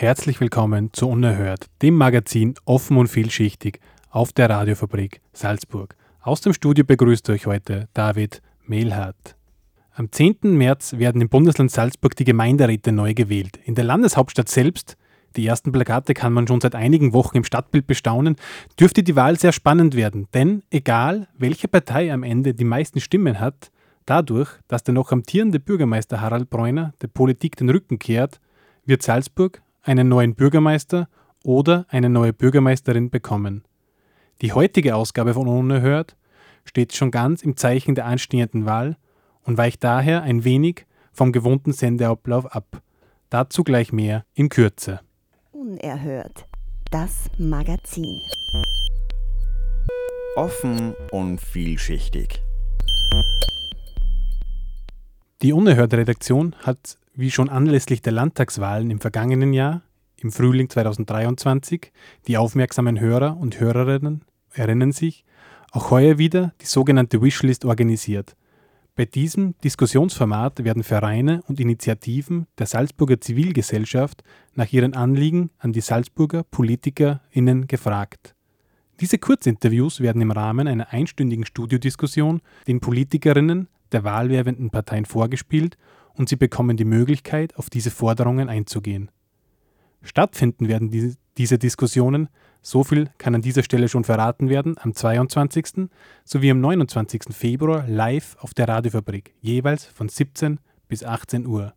Herzlich willkommen zu Unerhört, dem Magazin offen und vielschichtig auf der Radiofabrik Salzburg. Aus dem Studio begrüßt euch heute David Mehlhardt. Am 10. März werden im Bundesland Salzburg die Gemeinderäte neu gewählt. In der Landeshauptstadt selbst die ersten Plakate kann man schon seit einigen Wochen im Stadtbild bestaunen, dürfte die Wahl sehr spannend werden. Denn egal, welche Partei am Ende die meisten Stimmen hat, dadurch, dass der noch amtierende Bürgermeister Harald Bräuner der Politik den Rücken kehrt, wird Salzburg einen neuen Bürgermeister oder eine neue Bürgermeisterin bekommen. Die heutige Ausgabe von Unerhört steht schon ganz im Zeichen der anstehenden Wahl und weicht daher ein wenig vom gewohnten Sendeablauf ab. Dazu gleich mehr in Kürze. Unerhört. Das Magazin. Offen und vielschichtig. Die Unerhörte Redaktion hat, wie schon anlässlich der Landtagswahlen im vergangenen Jahr, im Frühling 2023, die aufmerksamen Hörer und Hörerinnen erinnern sich, auch heuer wieder die sogenannte Wishlist organisiert – bei diesem Diskussionsformat werden Vereine und Initiativen der Salzburger Zivilgesellschaft nach ihren Anliegen an die Salzburger PolitikerInnen gefragt. Diese Kurzinterviews werden im Rahmen einer einstündigen Studiodiskussion den Politikerinnen der wahlwerbenden Parteien vorgespielt und sie bekommen die Möglichkeit, auf diese Forderungen einzugehen. Stattfinden werden die, diese Diskussionen so viel kann an dieser Stelle schon verraten werden, am 22. sowie am 29. Februar live auf der Radiofabrik, jeweils von 17 bis 18 Uhr.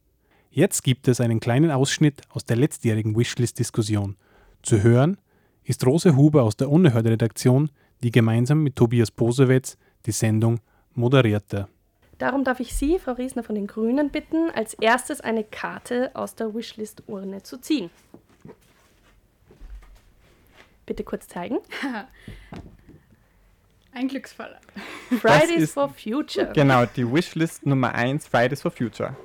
Jetzt gibt es einen kleinen Ausschnitt aus der letztjährigen Wishlist-Diskussion. Zu hören ist Rose Huber aus der Unerhörte-Redaktion, die gemeinsam mit Tobias Posewetz die Sendung moderierte. Darum darf ich Sie, Frau Riesner von den Grünen, bitten, als erstes eine Karte aus der Wishlist-Urne zu ziehen. Bitte kurz zeigen. Ein Glücksfall. Fridays for Future. Genau, die Wishlist Nummer 1, Fridays for Future.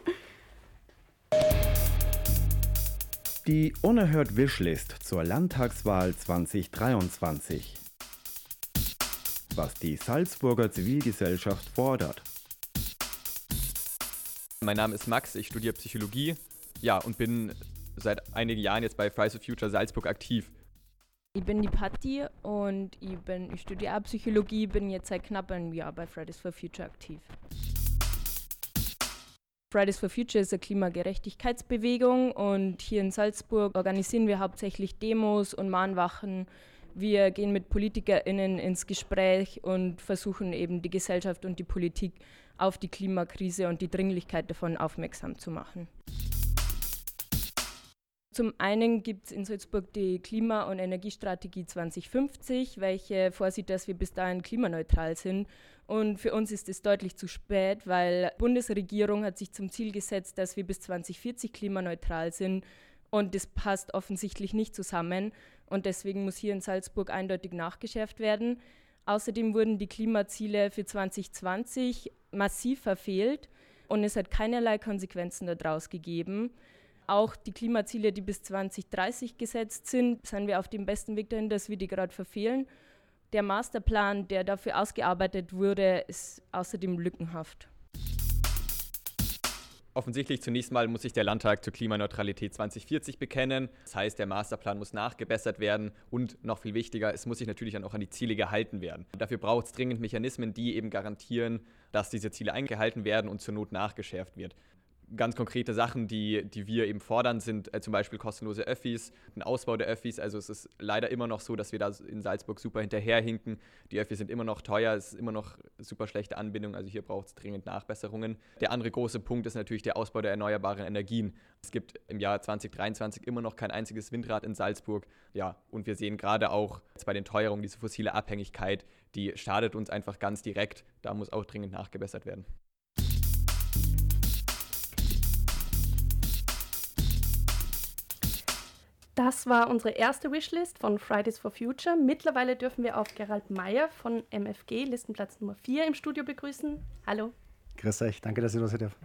Die Unerhört Wishlist zur Landtagswahl 2023. Was die Salzburger Zivilgesellschaft fordert. Mein Name ist Max, ich studiere Psychologie ja, und bin seit einigen Jahren jetzt bei Fridays for Future Salzburg aktiv. Ich bin die Patti und ich, bin, ich studiere Psychologie, bin jetzt seit knapp einem Jahr bei Fridays for Future aktiv. Fridays for Future ist eine Klimagerechtigkeitsbewegung und hier in Salzburg organisieren wir hauptsächlich Demos und Mahnwachen. Wir gehen mit PolitikerInnen ins Gespräch und versuchen eben die Gesellschaft und die Politik auf die Klimakrise und die Dringlichkeit davon aufmerksam zu machen. Zum einen gibt es in Salzburg die Klima- und Energiestrategie 2050, welche vorsieht, dass wir bis dahin klimaneutral sind. Und für uns ist es deutlich zu spät, weil die Bundesregierung hat sich zum Ziel gesetzt, dass wir bis 2040 klimaneutral sind. Und das passt offensichtlich nicht zusammen. Und deswegen muss hier in Salzburg eindeutig nachgeschärft werden. Außerdem wurden die Klimaziele für 2020 massiv verfehlt und es hat keinerlei Konsequenzen daraus gegeben. Auch die Klimaziele, die bis 2030 gesetzt sind, sind wir auf dem besten Weg dahin, dass wir die gerade verfehlen. Der Masterplan, der dafür ausgearbeitet wurde, ist außerdem lückenhaft. Offensichtlich zunächst mal muss sich der Landtag zur Klimaneutralität 2040 bekennen. Das heißt, der Masterplan muss nachgebessert werden und noch viel wichtiger, es muss sich natürlich dann auch an die Ziele gehalten werden. Dafür braucht es dringend Mechanismen, die eben garantieren, dass diese Ziele eingehalten werden und zur Not nachgeschärft wird ganz konkrete Sachen, die, die wir eben fordern, sind äh, zum Beispiel kostenlose Öffis, ein Ausbau der Öffis. Also es ist leider immer noch so, dass wir da in Salzburg super hinterherhinken. Die Öffis sind immer noch teuer, es ist immer noch super schlechte Anbindung. Also hier braucht es dringend Nachbesserungen. Der andere große Punkt ist natürlich der Ausbau der erneuerbaren Energien. Es gibt im Jahr 2023 immer noch kein einziges Windrad in Salzburg. Ja, und wir sehen gerade auch bei den Teuerungen diese fossile Abhängigkeit, die schadet uns einfach ganz direkt. Da muss auch dringend nachgebessert werden. Das war unsere erste Wishlist von Fridays for Future. Mittlerweile dürfen wir auch Gerald Meyer von MFG, Listenplatz Nummer 4 im Studio begrüßen. Hallo. Grüß euch, danke, dass ich da sein darf.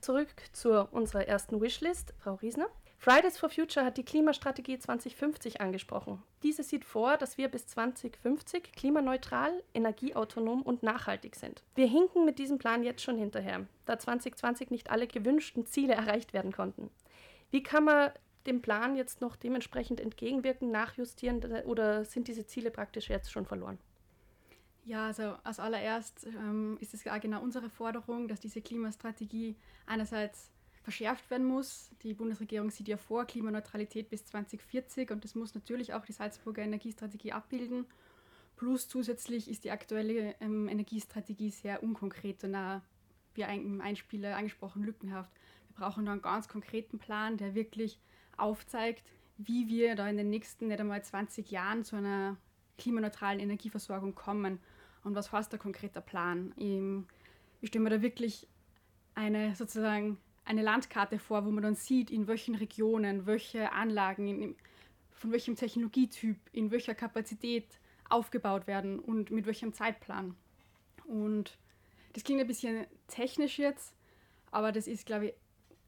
Zurück zu unserer ersten Wishlist, Frau Riesner. Fridays for Future hat die Klimastrategie 2050 angesprochen. Diese sieht vor, dass wir bis 2050 klimaneutral, energieautonom und nachhaltig sind. Wir hinken mit diesem Plan jetzt schon hinterher, da 2020 nicht alle gewünschten Ziele erreicht werden konnten. Wie kann man dem Plan jetzt noch dementsprechend entgegenwirken, nachjustieren oder sind diese Ziele praktisch jetzt schon verloren? Ja, also als allererst ähm, ist es genau unsere Forderung, dass diese Klimastrategie einerseits verschärft werden muss. Die Bundesregierung sieht ja vor Klimaneutralität bis 2040 und das muss natürlich auch die Salzburger Energiestrategie abbilden. Plus zusätzlich ist die aktuelle ähm, Energiestrategie sehr unkonkret und auch, wie im Einspieler angesprochen, lückenhaft. Wir brauchen da einen ganz konkreten Plan, der wirklich aufzeigt, wie wir da in den nächsten nicht einmal 20 Jahren zu einer klimaneutralen Energieversorgung kommen und was heißt der konkrete Plan. Ich stelle mir da wirklich eine sozusagen eine Landkarte vor, wo man dann sieht, in welchen Regionen, welche Anlagen, in, von welchem Technologietyp, in welcher Kapazität aufgebaut werden und mit welchem Zeitplan. Und das klingt ein bisschen technisch jetzt, aber das ist, glaube ich,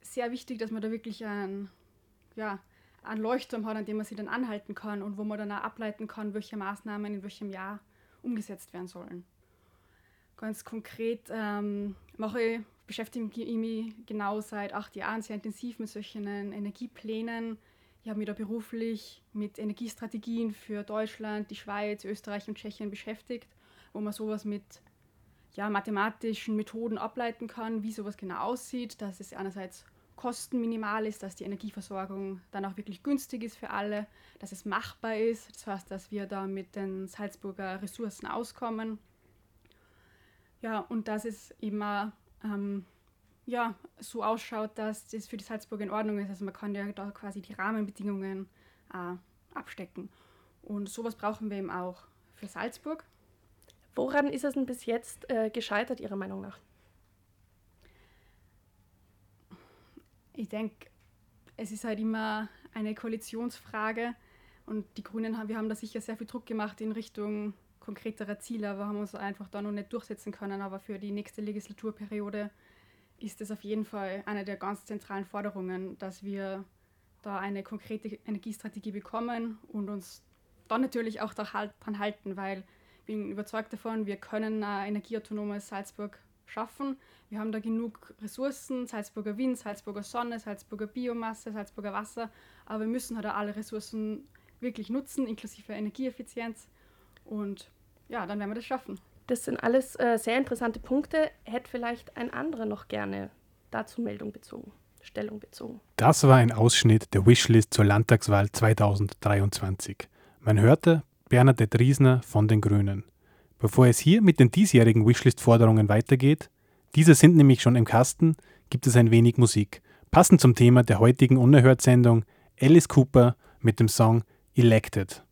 sehr wichtig, dass man da wirklich ein ja, einen Leuchtturm hat, an dem man sich dann anhalten kann und wo man dann auch ableiten kann, welche Maßnahmen in welchem Jahr umgesetzt werden sollen. Ganz konkret ähm, mache ich, beschäftige ich mich genau seit acht Jahren sehr intensiv mit solchen Energieplänen. Ich habe mich da beruflich mit Energiestrategien für Deutschland, die Schweiz, Österreich und Tschechien beschäftigt, wo man sowas mit ja, mathematischen Methoden ableiten kann, wie sowas genau aussieht, dass es einerseits kostenminimal ist, dass die Energieversorgung dann auch wirklich günstig ist für alle, dass es machbar ist, das heißt, dass wir da mit den Salzburger Ressourcen auskommen. Ja, und dass es immer ähm, ja, so ausschaut, dass das für die Salzburger in Ordnung ist. Also man kann ja da quasi die Rahmenbedingungen äh, abstecken. Und sowas brauchen wir eben auch für Salzburg. Woran ist es denn bis jetzt äh, gescheitert, Ihrer Meinung nach? Ich denke, es ist halt immer eine Koalitionsfrage und die Grünen haben, wir haben da sicher sehr viel Druck gemacht in Richtung konkreterer Ziele, aber haben uns einfach da noch nicht durchsetzen können. Aber für die nächste Legislaturperiode ist es auf jeden Fall eine der ganz zentralen Forderungen, dass wir da eine konkrete Energiestrategie bekommen und uns dann natürlich auch daran halten, weil ich bin überzeugt davon, wir können ein energieautonomes Salzburg schaffen. Wir haben da genug Ressourcen, Salzburger Wind, Salzburger Sonne, Salzburger Biomasse, Salzburger Wasser, aber wir müssen halt alle Ressourcen wirklich nutzen, inklusive Energieeffizienz. Und ja, dann werden wir das schaffen. Das sind alles äh, sehr interessante Punkte. Hätte vielleicht ein anderer noch gerne dazu Meldung bezogen, Stellung bezogen. Das war ein Ausschnitt der Wishlist zur Landtagswahl 2023. Man hörte Bernadette Riesner von den Grünen. Bevor es hier mit den diesjährigen Wishlist-Forderungen weitergeht, diese sind nämlich schon im Kasten, gibt es ein wenig Musik. Passend zum Thema der heutigen Unerhört-Sendung Alice Cooper mit dem Song Elected.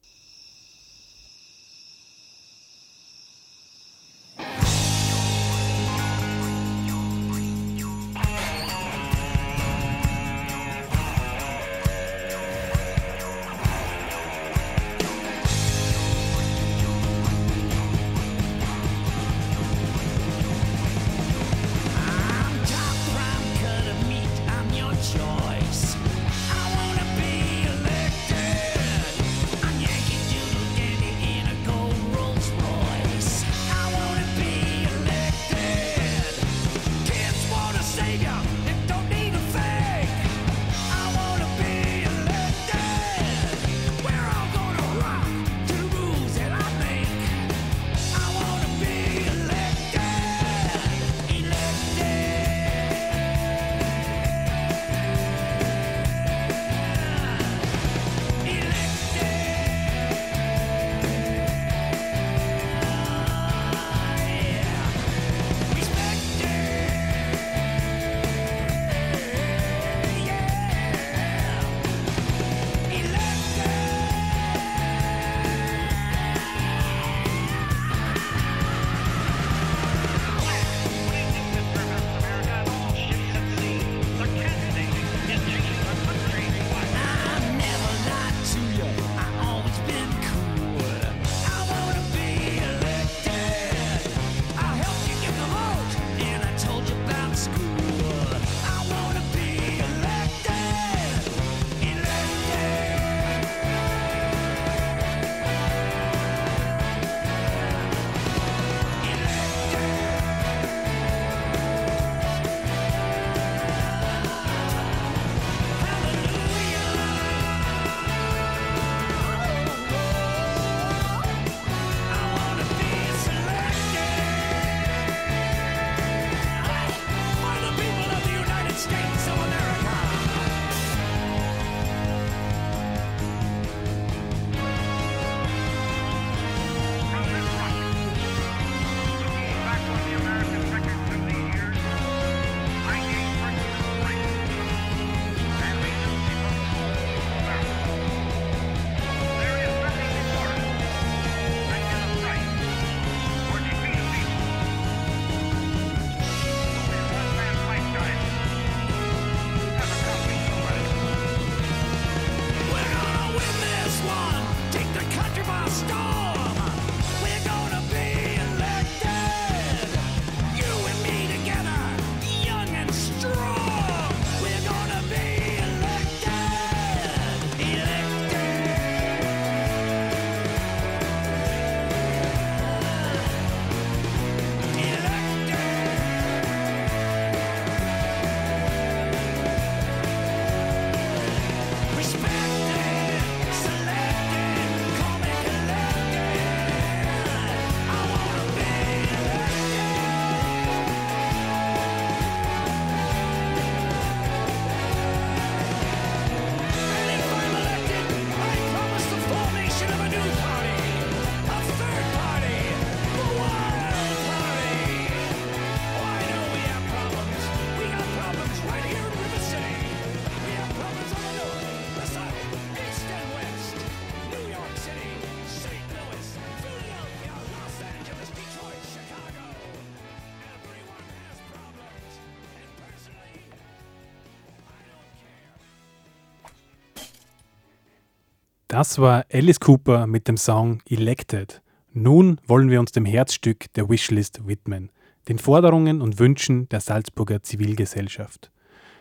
Das war Alice Cooper mit dem Song Elected. Nun wollen wir uns dem Herzstück der Wishlist widmen, den Forderungen und Wünschen der Salzburger Zivilgesellschaft.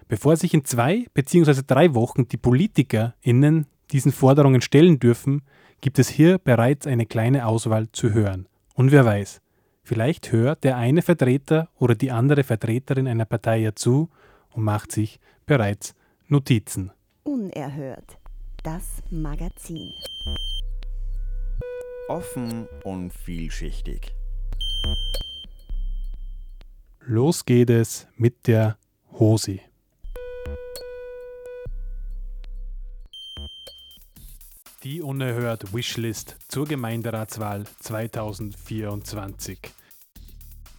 Bevor sich in zwei bzw. drei Wochen die PolitikerInnen diesen Forderungen stellen dürfen, gibt es hier bereits eine kleine Auswahl zu hören. Und wer weiß, vielleicht hört der eine Vertreter oder die andere Vertreterin einer Partei ja zu und macht sich bereits Notizen. Unerhört. Das Magazin. Offen und vielschichtig. Los geht es mit der Hosi. Die unerhört Wishlist zur Gemeinderatswahl 2024.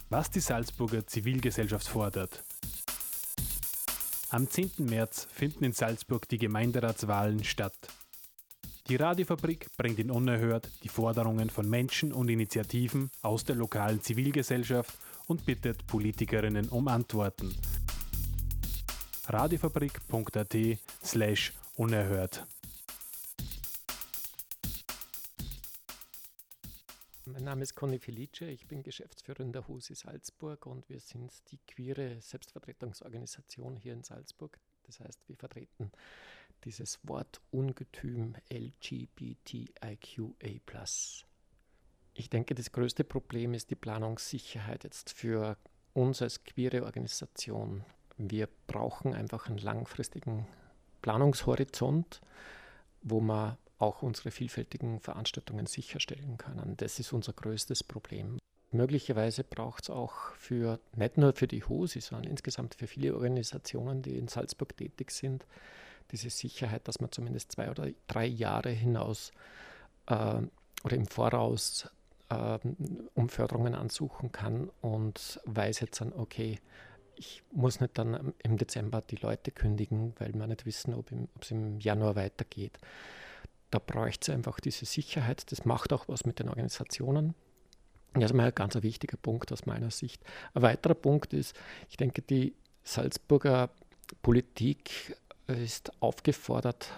Was die Salzburger Zivilgesellschaft fordert. Am 10. März finden in Salzburg die Gemeinderatswahlen statt. Die Radiofabrik bringt in Unerhört die Forderungen von Menschen und Initiativen aus der lokalen Zivilgesellschaft und bittet Politikerinnen um Antworten. radiofabrik.at slash unerhört. Mein Name ist Conny Felice, ich bin Geschäftsführer in der HUSI Salzburg und wir sind die queere Selbstvertretungsorganisation hier in Salzburg. Das heißt, wir vertreten dieses Wort Ungetüm LGBTIQA. Ich denke, das größte Problem ist die Planungssicherheit jetzt für uns als queere Organisation. Wir brauchen einfach einen langfristigen Planungshorizont, wo man auch unsere vielfältigen Veranstaltungen sicherstellen können. Das ist unser größtes Problem. Möglicherweise braucht es auch für, nicht nur für die HOSI, sondern insgesamt für viele Organisationen, die in Salzburg tätig sind, diese Sicherheit, dass man zumindest zwei oder drei Jahre hinaus äh, oder im Voraus äh, um Förderungen ansuchen kann und weiß jetzt dann, okay, ich muss nicht dann im Dezember die Leute kündigen, weil wir nicht wissen, ob es im Januar weitergeht da bräuchte es einfach diese Sicherheit. Das macht auch was mit den Organisationen. Das ist mal ein ganz wichtiger Punkt aus meiner Sicht. Ein weiterer Punkt ist, ich denke, die Salzburger Politik ist aufgefordert,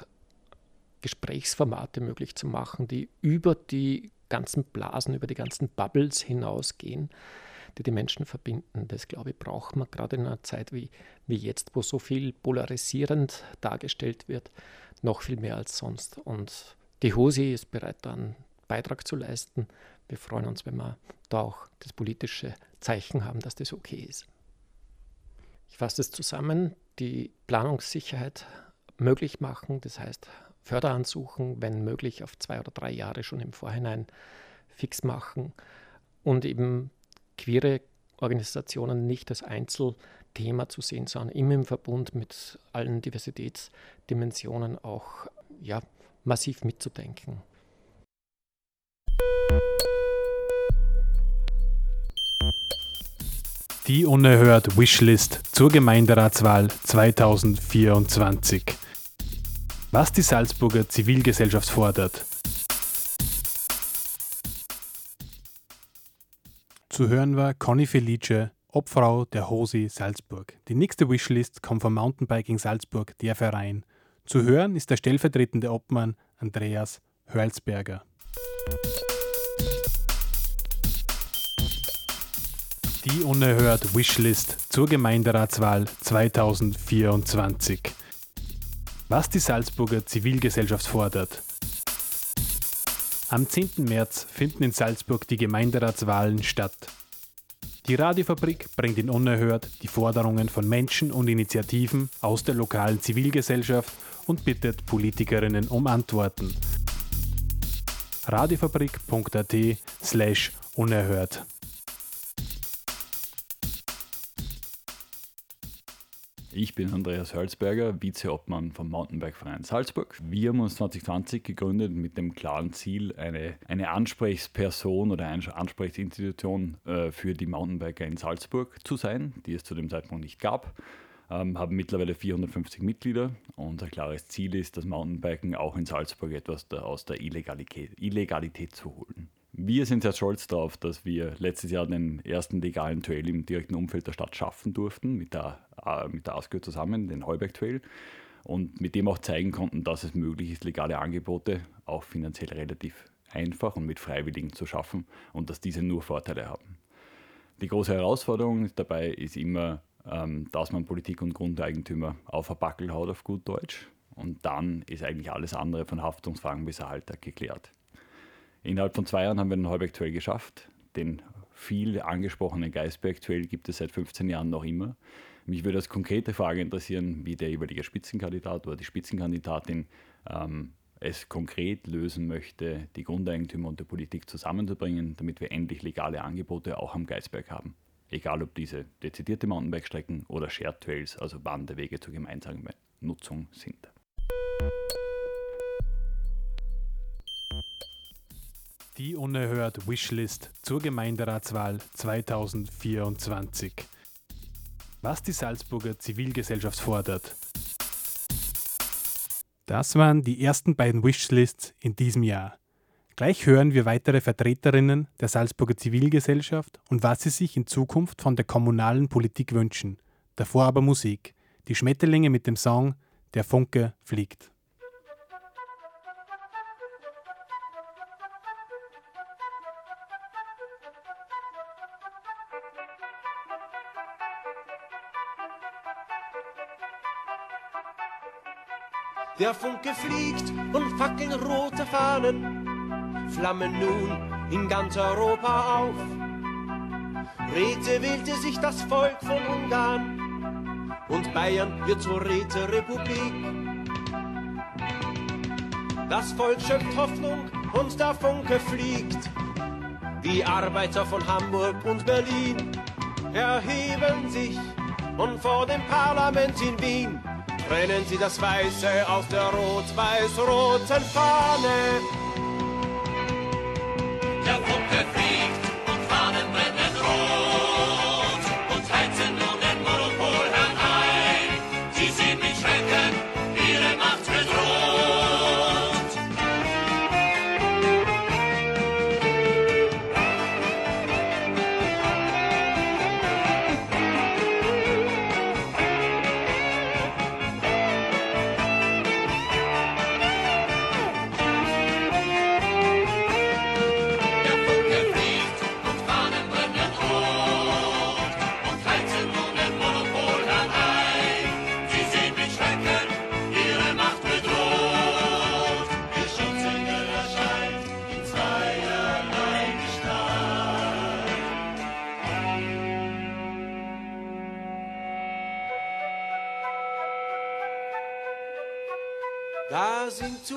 Gesprächsformate möglich zu machen, die über die ganzen Blasen, über die ganzen Bubbles hinausgehen, die die Menschen verbinden. Das, glaube ich, braucht man gerade in einer Zeit wie, wie jetzt, wo so viel polarisierend dargestellt wird noch viel mehr als sonst. Und die HOSI ist bereit, da einen Beitrag zu leisten. Wir freuen uns, wenn wir da auch das politische Zeichen haben, dass das okay ist. Ich fasse es zusammen, die Planungssicherheit möglich machen, das heißt Förderansuchen, wenn möglich, auf zwei oder drei Jahre schon im Vorhinein fix machen und eben queere Organisationen nicht als Einzelthema zu sehen, sondern immer im Verbund mit allen Diversitätsdimensionen auch ja, massiv mitzudenken. Die unerhört Wishlist zur Gemeinderatswahl 2024. Was die Salzburger Zivilgesellschaft fordert, Zu hören war Conny Felice, Obfrau der Hosi Salzburg. Die nächste Wishlist kommt vom Mountainbiking Salzburg, der Verein. Zu hören ist der stellvertretende Obmann Andreas Hörlsberger. Die unerhört Wishlist zur Gemeinderatswahl 2024. Was die Salzburger Zivilgesellschaft fordert, am 10. März finden in Salzburg die Gemeinderatswahlen statt. Die Radiofabrik bringt in Unerhört die Forderungen von Menschen und Initiativen aus der lokalen Zivilgesellschaft und bittet Politikerinnen um Antworten. radiofabrik.at slash unerhört Ich bin Andreas Hölzberger, Vizeobmann vom Mountainbike-Verein Salzburg. Wir haben uns 2020 gegründet mit dem klaren Ziel, eine, eine Ansprechperson oder eine Ansprechinstitution äh, für die Mountainbiker in Salzburg zu sein, die es zu dem Zeitpunkt nicht gab. Ähm, haben mittlerweile 450 Mitglieder. Unser klares Ziel ist, das Mountainbiken auch in Salzburg etwas aus der Illegalität, Illegalität zu holen. Wir sind sehr stolz darauf, dass wir letztes Jahr den ersten legalen Trail im direkten Umfeld der Stadt schaffen durften, mit der, äh, mit der ASGÖ zusammen, den Heuberg Trail. und mit dem auch zeigen konnten, dass es möglich ist, legale Angebote auch finanziell relativ einfach und mit Freiwilligen zu schaffen und dass diese nur Vorteile haben. Die große Herausforderung dabei ist immer, ähm, dass man Politik und Grundeigentümer auf ein Backel haut, auf gut Deutsch. Und dann ist eigentlich alles andere von Haftungsfragen bis Erhalt geklärt. Innerhalb von zwei Jahren haben wir den Heuberg aktuell geschafft. Den viel angesprochenen Geisberg aktuell gibt es seit 15 Jahren noch immer. Mich würde als konkrete Frage interessieren, wie der jeweilige Spitzenkandidat oder die Spitzenkandidatin ähm, es konkret lösen möchte, die Grundeigentümer und die Politik zusammenzubringen, damit wir endlich legale Angebote auch am Geisberg haben. Egal ob diese dezidierte Mountainbike-Strecken oder Shared Trails, also Wanderwege zur gemeinsamen Nutzung sind. Die unerhört Wishlist zur Gemeinderatswahl 2024. Was die Salzburger Zivilgesellschaft fordert. Das waren die ersten beiden Wishlists in diesem Jahr. Gleich hören wir weitere Vertreterinnen der Salzburger Zivilgesellschaft und was sie sich in Zukunft von der kommunalen Politik wünschen. Davor aber Musik. Die Schmetterlinge mit dem Song Der Funke fliegt. Der Funke fliegt und fackeln rote Fahnen, flammen nun in ganz Europa auf. Räte wählte sich das Volk von Ungarn und Bayern wird zur Räterepublik. Das Volk schöpft Hoffnung und der Funke fliegt. Die Arbeiter von Hamburg und Berlin erheben sich und vor dem Parlament in Wien trennen sie das Weiße aus der rot-weiß-roten Fahne.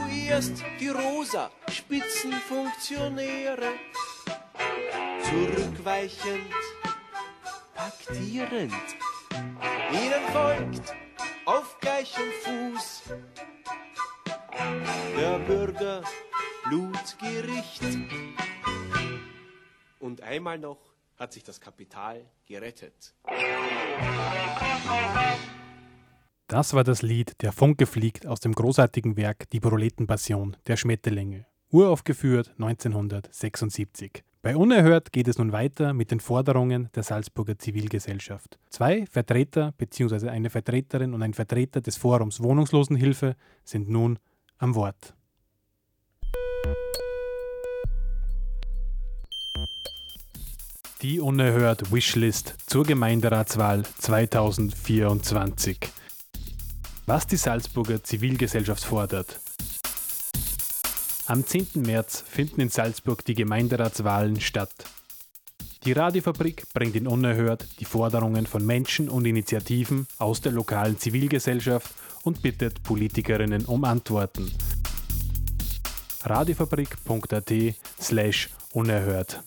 Zuerst die rosa Spitzenfunktionäre, zurückweichend, paktierend. Ihnen folgt auf gleichem Fuß der Bürger Blutgericht. Und einmal noch hat sich das Kapital gerettet. Das war das Lied Der Funke fliegt aus dem großartigen Werk Die Proletenpassion der Schmetterlinge, uraufgeführt 1976. Bei Unerhört geht es nun weiter mit den Forderungen der Salzburger Zivilgesellschaft. Zwei Vertreter bzw. eine Vertreterin und ein Vertreter des Forums Wohnungslosenhilfe sind nun am Wort. Die Unerhört Wishlist zur Gemeinderatswahl 2024. Was die Salzburger Zivilgesellschaft fordert. Am 10. März finden in Salzburg die Gemeinderatswahlen statt. Die Radiofabrik bringt in Unerhört die Forderungen von Menschen und Initiativen aus der lokalen Zivilgesellschaft und bittet Politikerinnen um Antworten. radiofabrik.at slash unerhört.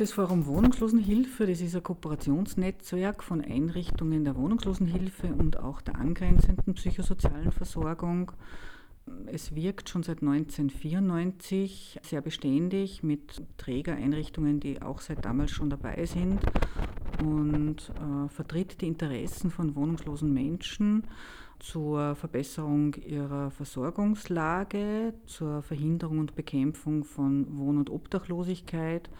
Das Forum Wohnungslosenhilfe, das ist ein Kooperationsnetzwerk von Einrichtungen der Wohnungslosenhilfe und auch der angrenzenden psychosozialen Versorgung. Es wirkt schon seit 1994 sehr beständig mit Trägereinrichtungen, die auch seit damals schon dabei sind und äh, vertritt die Interessen von wohnungslosen Menschen zur Verbesserung ihrer Versorgungslage, zur Verhinderung und Bekämpfung von Wohn- und Obdachlosigkeit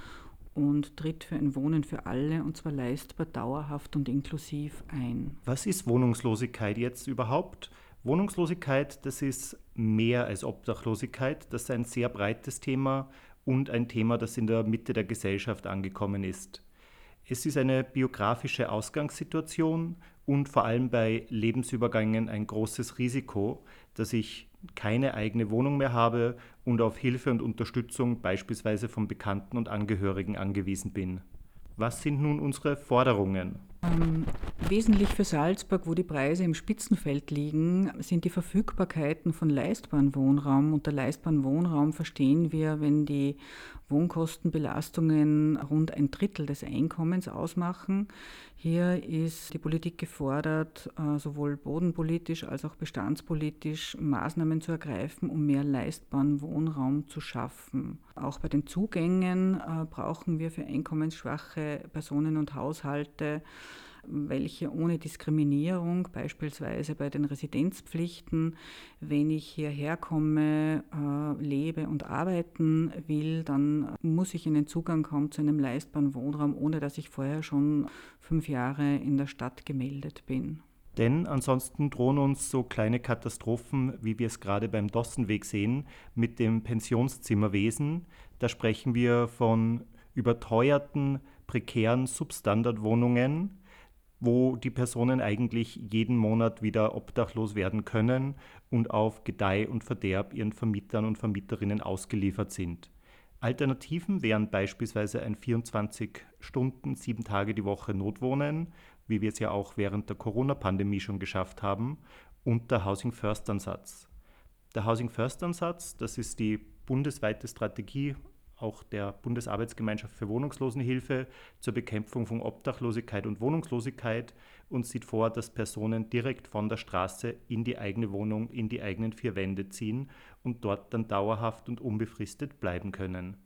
und tritt für ein Wohnen für alle und zwar leistbar, dauerhaft und inklusiv ein. Was ist Wohnungslosigkeit jetzt überhaupt? Wohnungslosigkeit, das ist mehr als Obdachlosigkeit. Das ist ein sehr breites Thema und ein Thema, das in der Mitte der Gesellschaft angekommen ist. Es ist eine biografische Ausgangssituation und vor allem bei Lebensübergängen ein großes Risiko, dass ich keine eigene Wohnung mehr habe und auf Hilfe und Unterstützung beispielsweise von Bekannten und Angehörigen angewiesen bin. Was sind nun unsere Forderungen? Ähm, wesentlich für Salzburg, wo die Preise im Spitzenfeld liegen, sind die Verfügbarkeiten von leistbaren Wohnraum. Unter leistbaren Wohnraum verstehen wir, wenn die Wohnkostenbelastungen rund ein Drittel des Einkommens ausmachen. Hier ist die Politik gefordert, äh, sowohl bodenpolitisch als auch bestandspolitisch Maßnahmen zu ergreifen, um mehr leistbaren Wohnraum zu schaffen. Auch bei den Zugängen äh, brauchen wir für einkommensschwache Personen und Haushalte welche ohne Diskriminierung, beispielsweise bei den Residenzpflichten, wenn ich hierher komme, äh, lebe und arbeiten will, dann muss ich einen Zugang haben zu einem leistbaren Wohnraum, ohne dass ich vorher schon fünf Jahre in der Stadt gemeldet bin. Denn ansonsten drohen uns so kleine Katastrophen, wie wir es gerade beim Dossenweg sehen, mit dem Pensionszimmerwesen. Da sprechen wir von überteuerten, prekären Substandardwohnungen, wo die Personen eigentlich jeden Monat wieder obdachlos werden können und auf Gedeih und Verderb ihren Vermietern und Vermieterinnen ausgeliefert sind. Alternativen wären beispielsweise ein 24 Stunden, sieben Tage die Woche Notwohnen, wie wir es ja auch während der Corona-Pandemie schon geschafft haben, und der Housing First Ansatz. Der Housing First Ansatz, das ist die bundesweite Strategie auch der Bundesarbeitsgemeinschaft für Wohnungslosenhilfe zur Bekämpfung von Obdachlosigkeit und Wohnungslosigkeit und sieht vor, dass Personen direkt von der Straße in die eigene Wohnung, in die eigenen vier Wände ziehen und dort dann dauerhaft und unbefristet bleiben können.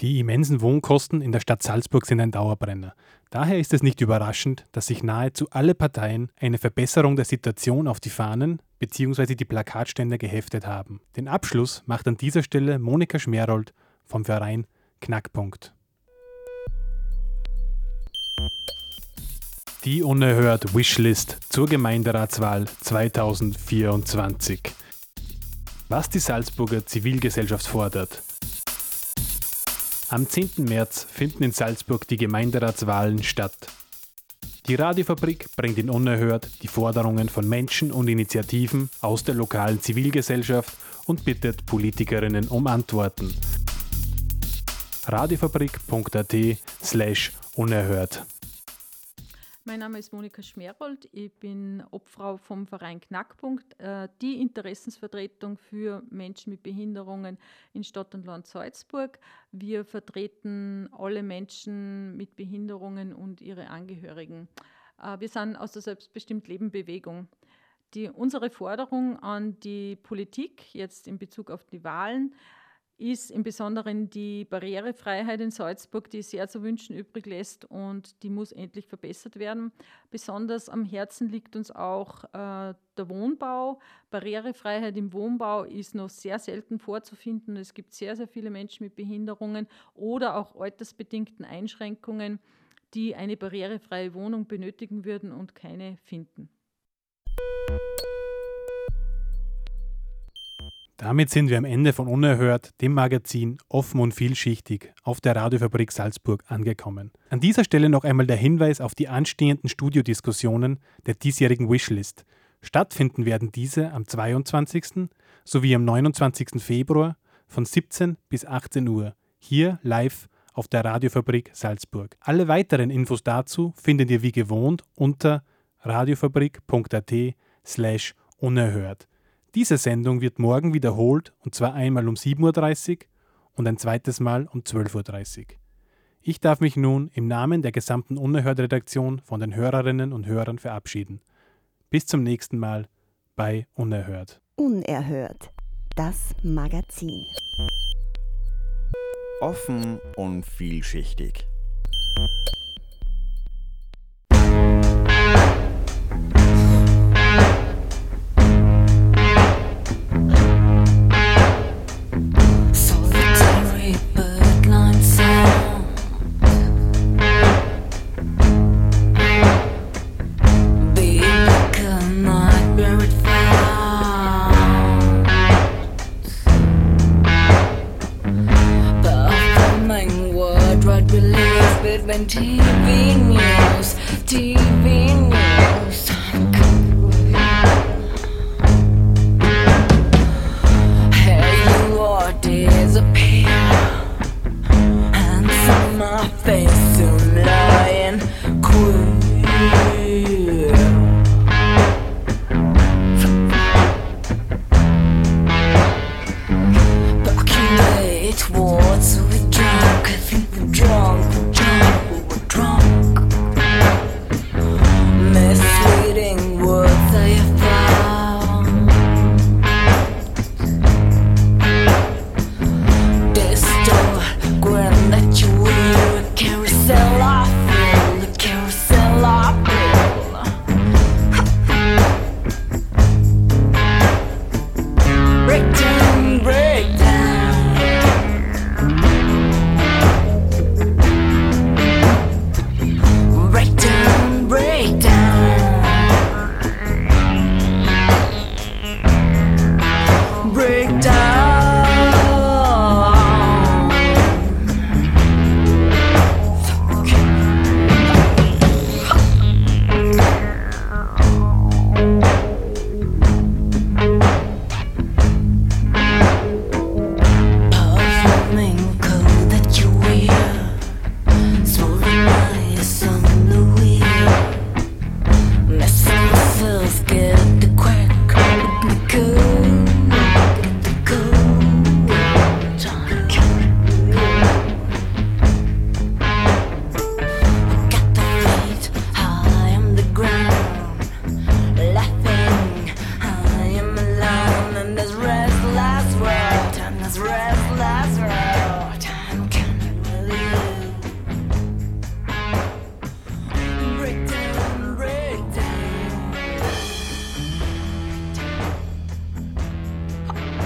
Die immensen Wohnkosten in der Stadt Salzburg sind ein Dauerbrenner. Daher ist es nicht überraschend, dass sich nahezu alle Parteien eine Verbesserung der Situation auf die Fahnen bzw. die Plakatstände geheftet haben. Den Abschluss macht an dieser Stelle Monika Schmerold vom Verein Knackpunkt. Die unerhört Wishlist zur Gemeinderatswahl 2024. Was die Salzburger Zivilgesellschaft fordert, am 10. März finden in Salzburg die Gemeinderatswahlen statt. Die Radiofabrik bringt in Unerhört die Forderungen von Menschen und Initiativen aus der lokalen Zivilgesellschaft und bittet Politikerinnen um Antworten. radiofabrik.at slash unerhört mein Name ist Monika Schmerold. Ich bin Obfrau vom Verein Knackpunkt, äh, die Interessensvertretung für Menschen mit Behinderungen in Stadt und Land Salzburg. Wir vertreten alle Menschen mit Behinderungen und ihre Angehörigen. Äh, wir sind aus der Selbstbestimmt Leben Bewegung. Die, unsere Forderung an die Politik jetzt in Bezug auf die Wahlen ist im Besonderen die Barrierefreiheit in Salzburg, die sehr zu wünschen übrig lässt und die muss endlich verbessert werden. Besonders am Herzen liegt uns auch äh, der Wohnbau. Barrierefreiheit im Wohnbau ist noch sehr selten vorzufinden. Es gibt sehr, sehr viele Menschen mit Behinderungen oder auch altersbedingten Einschränkungen, die eine barrierefreie Wohnung benötigen würden und keine finden. Damit sind wir am Ende von Unerhört, dem Magazin offen und vielschichtig auf der Radiofabrik Salzburg angekommen. An dieser Stelle noch einmal der Hinweis auf die anstehenden Studiodiskussionen der diesjährigen Wishlist. Stattfinden werden diese am 22. sowie am 29. Februar von 17 bis 18 Uhr hier live auf der Radiofabrik Salzburg. Alle weiteren Infos dazu findet ihr wie gewohnt unter radiofabrik.at slash unerhört. Diese Sendung wird morgen wiederholt und zwar einmal um 7.30 Uhr und ein zweites Mal um 12.30 Uhr. Ich darf mich nun im Namen der gesamten Unerhört-Redaktion von den Hörerinnen und Hörern verabschieden. Bis zum nächsten Mal bei Unerhört. Unerhört. Das Magazin. Offen und vielschichtig.